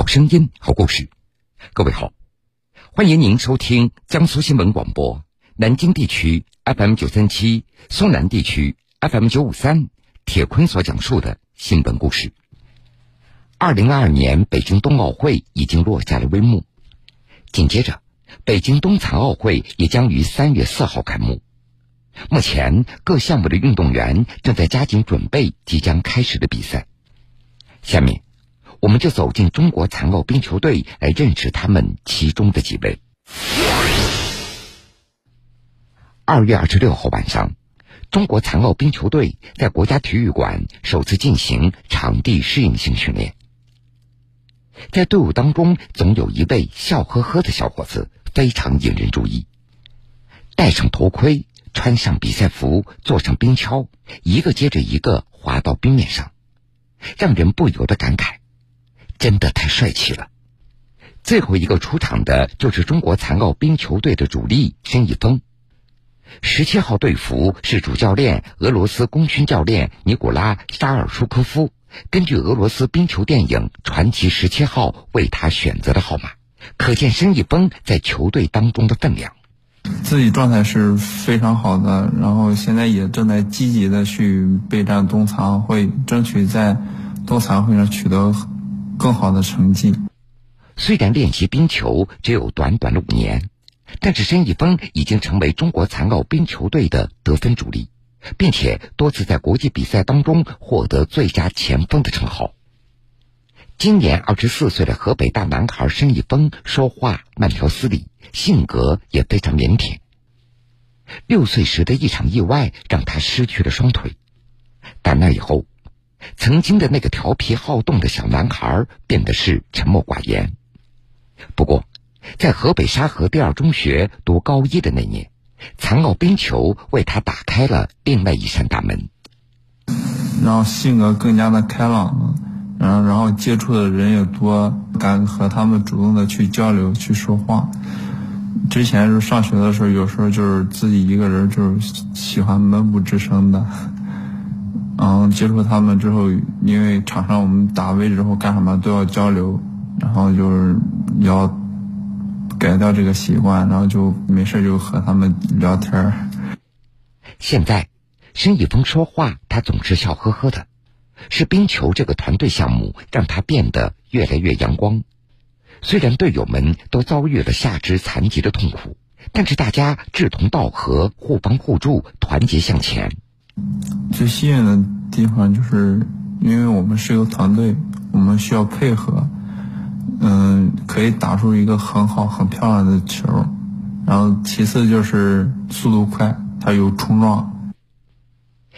好声音，好故事。各位好，欢迎您收听江苏新闻广播南京地区 FM 九三七、苏南地区 FM 九五三。铁坤所讲述的新闻故事。二零二二年北京冬奥会已经落下了帷幕，紧接着，北京冬残奥会也将于三月四号开幕。目前，各项目的运动员正在加紧准备即将开始的比赛。下面，我们就走进中国残奥冰球队，来认识他们其中的几位。二月二十六号晚上。中国残奥冰球队在国家体育馆首次进行场地适应性训练。在队伍当中，总有一位笑呵呵的小伙子，非常引人注意。戴上头盔，穿上比赛服，坐上冰橇，一个接着一个滑到冰面上，让人不由得感慨：真的太帅气了。最后一个出场的就是中国残奥冰球队的主力申一峰。十七号队服是主教练俄罗斯功勋教练尼古拉沙尔舒科夫根据俄罗斯冰球电影《传奇十七号》为他选择的号码，可见申一峰在球队当中的分量。自己状态是非常好的，然后现在也正在积极的去备战冬残奥会，争取在冬残奥会上取得更好的成绩。虽然练习冰球只有短短的五年。但是申一峰已经成为中国残奥冰球队的得分主力，并且多次在国际比赛当中获得最佳前锋的称号。今年二十四岁的河北大男孩申一峰说话慢条斯理，性格也非常腼腆。六岁时的一场意外让他失去了双腿，但那以后，曾经的那个调皮好动的小男孩变得是沉默寡言。不过。在河北沙河第二中学读高一的那年，残奥冰球为他打开了另外一扇大门。然后性格更加的开朗，然后然后接触的人也多，敢和他们主动的去交流、去说话。之前是上学的时候，有时候就是自己一个人，就是喜欢闷不吱声的。然后接触他们之后，因为场上我们打位置或干什么都要交流，然后就是要。改掉这个习惯，然后就没事就和他们聊天儿。现在，申一峰说话，他总是笑呵呵的。是冰球这个团队项目让他变得越来越阳光。虽然队友们都遭遇了下肢残疾的痛苦，但是大家志同道合，互帮互助，团结向前。最吸引的地方就是，因为我们是一个团队，我们需要配合。嗯，可以打出一个很好、很漂亮的球，然后其次就是速度快，它有冲撞。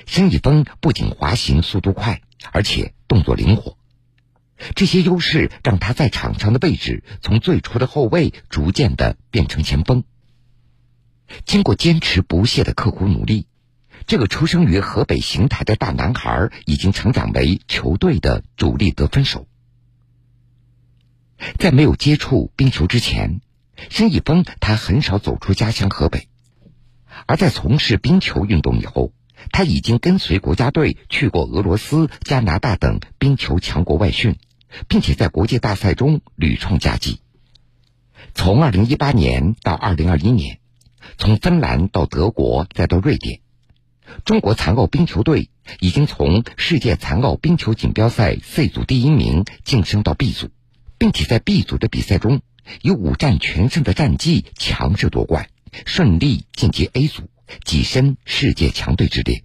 申一峰不仅滑行速度快，而且动作灵活，这些优势让他在场上的位置从最初的后卫逐渐的变成前锋。经过坚持不懈的刻苦努力，这个出生于河北邢台的大男孩已经成长为球队的主力得分手。在没有接触冰球之前，申一峰他很少走出家乡河北；而在从事冰球运动以后，他已经跟随国家队去过俄罗斯、加拿大等冰球强国外训，并且在国际大赛中屡创佳绩。从2018年到2021年，从芬兰到德国再到瑞典，中国残奥冰球队已经从世界残奥冰球锦标赛 C 组第一名晋升到 B 组。并且在 B 组的比赛中，以五战全胜的战绩强势夺冠，顺利晋级 A 组，跻身世界强队之列。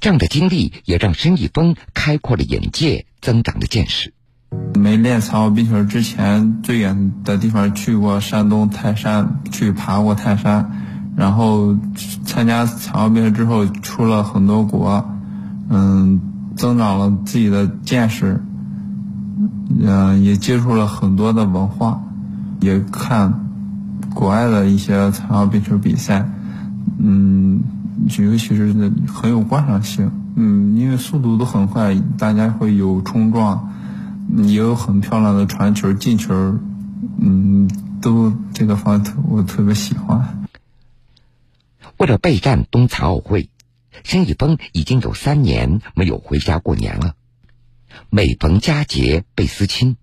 这样的经历也让申一峰开阔了眼界，增长了见识。没练残奥冰球之前，最远的地方去过山东泰山，去爬过泰山。然后参加残奥会之后，出了很多国，嗯，增长了自己的见识。嗯，也接触了很多的文化，也看国外的一些残奥冰球比赛，嗯，就尤其是很有观赏性，嗯，因为速度都很快，大家会有冲撞，也有很漂亮的传球、进球，嗯，都这个方特我特别喜欢。为了备战冬残奥会，申一峰已经有三年没有回家过年了。每逢佳节倍思亲，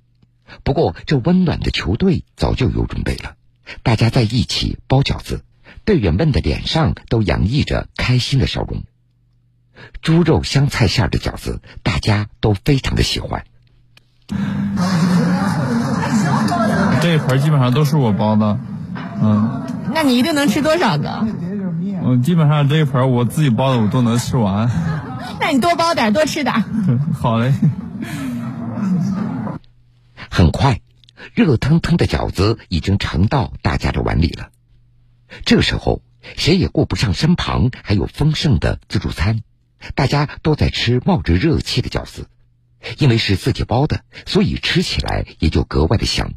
不过，这温暖的球队早就有准备了，大家在一起包饺子，队员们的脸上都洋溢着开心的笑容。猪肉香菜馅的饺子，大家都非常的喜欢。这一盆基本上都是我包的，嗯。那你一定能吃多少个？嗯，基本上这一盆我自己包的我都能吃完。那你多包点，多吃点。好嘞。很快，热腾腾的饺子已经盛到大家的碗里了。这时候，谁也顾不上身旁还有丰盛的自助餐，大家都在吃冒着热气的饺子。因为是自己包的，所以吃起来也就格外的香。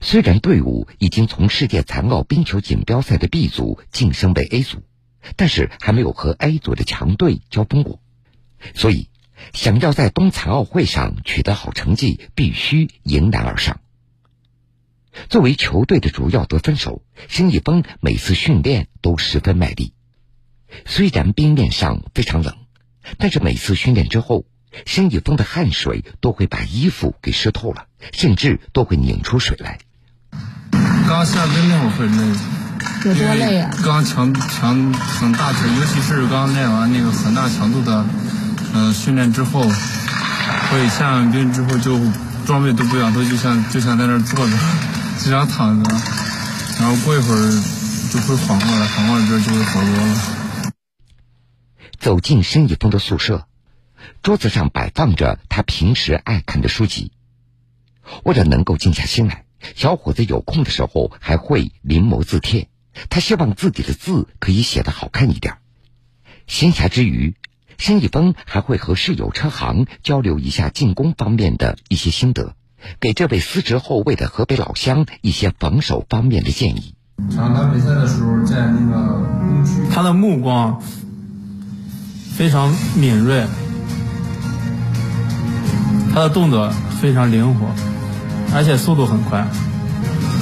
虽然队伍已经从世界残奥冰球锦标赛的 B 组晋升为 A 组，但是还没有和 A 组的强队交锋过，所以想要在冬残奥会上取得好成绩，必须迎难而上。作为球队的主要得分手，申一峰每次训练都十分卖力。虽然冰面上非常冷，但是每次训练之后，申一峰的汗水都会把衣服给湿透了，甚至都会拧出水来。刚下冰那会儿会累，有多累啊？刚强强很大强，尤其是刚练完那个很大强度的，嗯，训练之后，会下完冰之后就装备都不一样，都就想就想在那儿坐着，就想躺着，然后过一会儿就会缓过来，缓过来之后就会好多了。走进申一峰的宿舍，桌子上摆放着他平时爱看的书籍，为了能够静下心来。小伙子有空的时候还会临摹字帖，他希望自己的字可以写得好看一点。闲暇之余，申一峰还会和室友车行交流一下进攻方面的一些心得，给这位司职后卫的河北老乡一些防守方面的建议。场打比赛的时候，在那个他的目光非常敏锐，他的动作非常灵活。而且速度很快。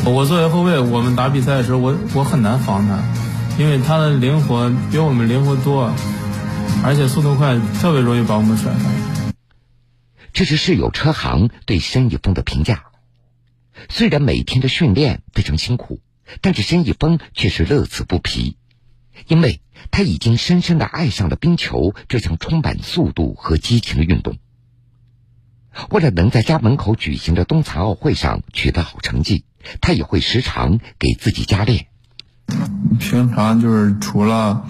我作为后卫，我们打比赛的时候，我我很难防他，因为他的灵活比我们灵活多，而且速度快，特别容易把我们甩开。这是室友车行对申一峰的评价。虽然每天的训练非常辛苦，但是申一峰却是乐此不疲，因为他已经深深的爱上了冰球这项充满速度和激情的运动。为了能在家门口举行的冬残奥会上取得好成绩，他也会时常给自己加练。平常就是除了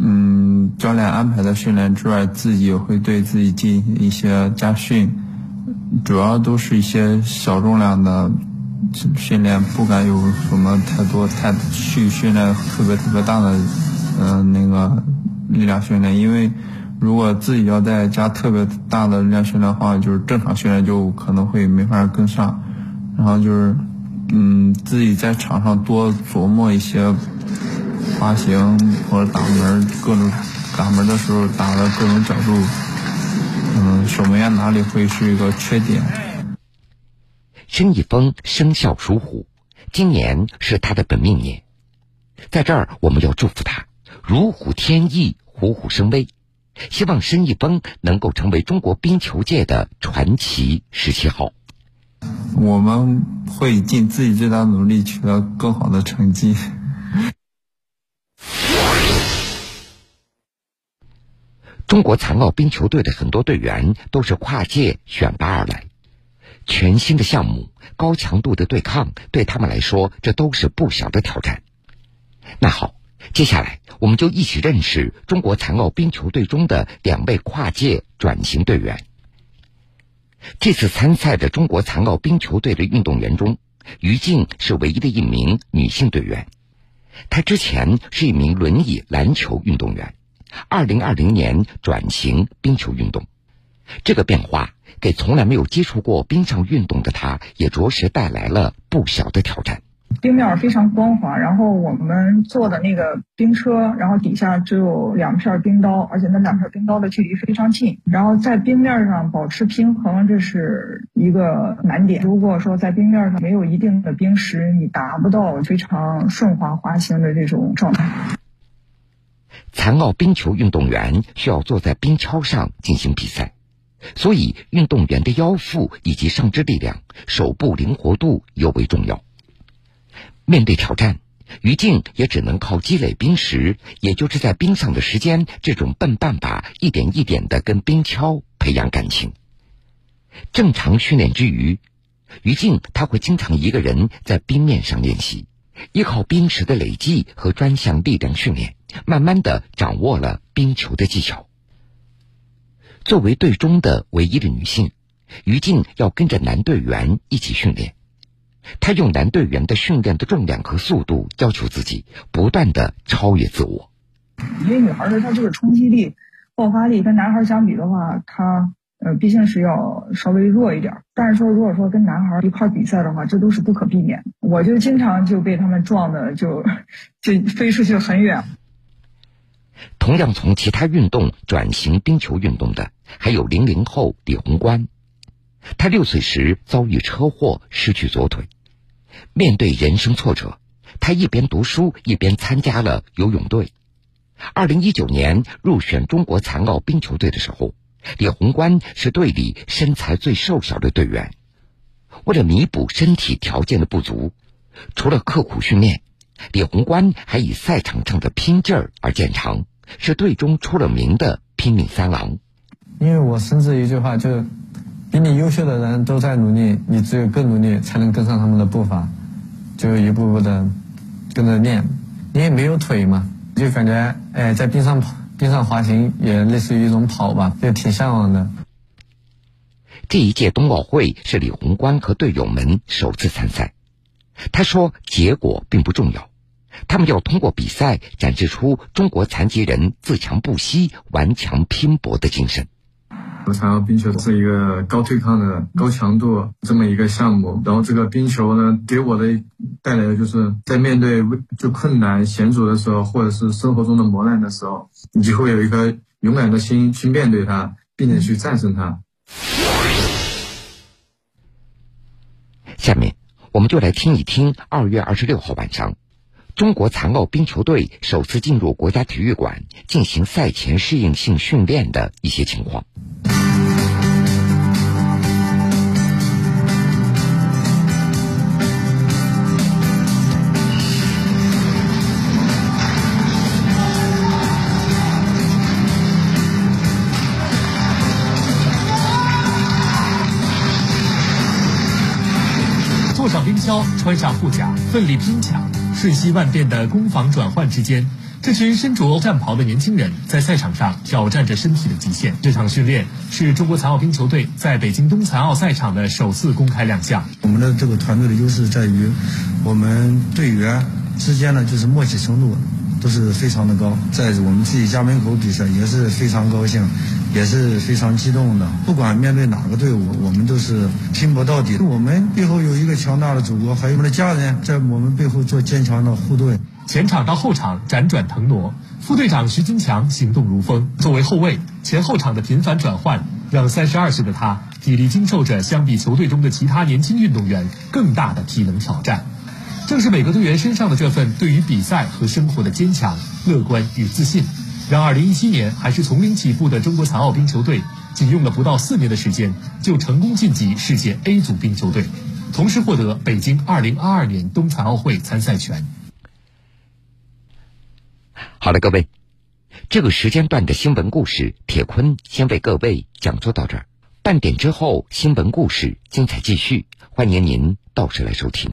嗯教练安排的训练之外，自己也会对自己进行一些加训，主要都是一些小重量的训练，不敢有什么太多太去训练特别特别大的嗯那个力量训练，因为。如果自己要再加特别大的练训练的话，就是正常训练就可能会没法跟上。然后就是，嗯，自己在场上多琢磨一些滑行或者打门，各种打门的时候打的各种角度，嗯，守门员哪里会是一个缺点。申一峰生肖属虎，今年是他的本命年，在这儿我们要祝福他如虎添翼，虎虎生威。希望申一峰能够成为中国冰球界的传奇十七号。我们会尽自己最大努力取得更好的成绩。中国残奥冰球队的很多队员都是跨界选拔而来，全新的项目、高强度的对抗，对他们来说这都是不小的挑战。那好。接下来，我们就一起认识中国残奥冰球队中的两位跨界转型队员。这次参赛的中国残奥冰球队的运动员中，于静是唯一的一名女性队员。她之前是一名轮椅篮球运动员，二零二零年转型冰球运动。这个变化给从来没有接触过冰上运动的她，也着实带来了不小的挑战。冰面非常光滑，然后我们坐的那个冰车，然后底下只有两片冰刀，而且那两片冰刀的距离非常近，然后在冰面上保持平衡，这是一个难点。如果说在冰面上没有一定的冰石，你达不到非常顺滑滑行的这种状态。残奥冰球运动员需要坐在冰橇上进行比赛，所以运动员的腰腹以及上肢力量、手部灵活度尤为重要。面对挑战，于静也只能靠积累冰石，也就是在冰上的时间这种笨办法，一点一点的跟冰橇培养感情。正常训练之余，于静他会经常一个人在冰面上练习，依靠冰石的累积和专项力量训练，慢慢的掌握了冰球的技巧。作为队中的唯一的女性，于静要跟着男队员一起训练。她用男队员的训练的重量和速度要求自己，不断的超越自我。因为女孩的她这个冲击力、爆发力跟男孩相比的话，她呃毕竟是要稍微弱一点。但是说如果说跟男孩一块比赛的话，这都是不可避免。我就经常就被他们撞的就就飞出去很远。同样从其他运动转型冰球运动的，还有零零后李宏观。他六岁时遭遇车祸，失去左腿。面对人生挫折，他一边读书一边参加了游泳队。二零一九年入选中国残奥冰球队的时候，李宏观是队里身材最瘦小的队员。为了弥补身体条件的不足，除了刻苦训练，李宏观还以赛场上的拼劲儿而见长，是队中出了名的拼命三郎。因为我深知一句话，就。比你优秀的人都在努力，你只有更努力才能跟上他们的步伐，就一步步的跟着练。你也没有腿嘛，就感觉哎，在冰上跑、冰上滑行也类似于一种跑吧，就挺向往的。这一届冬奥会是李宏观和队友们首次参赛，他说：“结果并不重要，他们要通过比赛展示出中国残疾人自强不息、顽强拼搏的精神。”残奥冰球是一个高对抗的、高强度这么一个项目，然后这个冰球呢，给我的带来的就是在面对就困难险阻的时候，或者是生活中的磨难的时候，你就会有一颗勇敢的心去面对它，并且去战胜它。下面我们就来听一听二月二十六号晚上，中国残奥冰球队首次进入国家体育馆进行赛前适应性训练的一些情况。上冰橇穿上护甲，奋力拼抢，瞬息万变的攻防转换之间，这群身着战袍的年轻人在赛场上挑战着身体的极限。这场训练是中国残奥冰球队在北京冬残奥赛场的首次公开亮相。我们的这个团队的优势在于，我们队员之间呢就是默契程度都是非常的高，在我们自己家门口比赛也是非常高兴。也是非常激动的。不管面对哪个队伍，我们都是拼搏到底。我们背后有一个强大的祖国，还有我们的家人在我们背后做坚强的护盾。前场到后场辗转腾挪，副队长徐金强行动如风。作为后卫，前后场的频繁转换，让三十二岁的他体力经受着相比球队中的其他年轻运动员更大的体能挑战。正是每个队员身上的这份对于比赛和生活的坚强、乐观与自信。让2017年还是从零起步的中国残奥冰球队，仅用了不到四年的时间，就成功晋级世界 A 组冰球队，同时获得北京2022年冬残奥会参赛权。好了，各位，这个时间段的新闻故事，铁坤先为各位讲述到这儿。半点之后，新闻故事精彩继续，欢迎您到时来收听。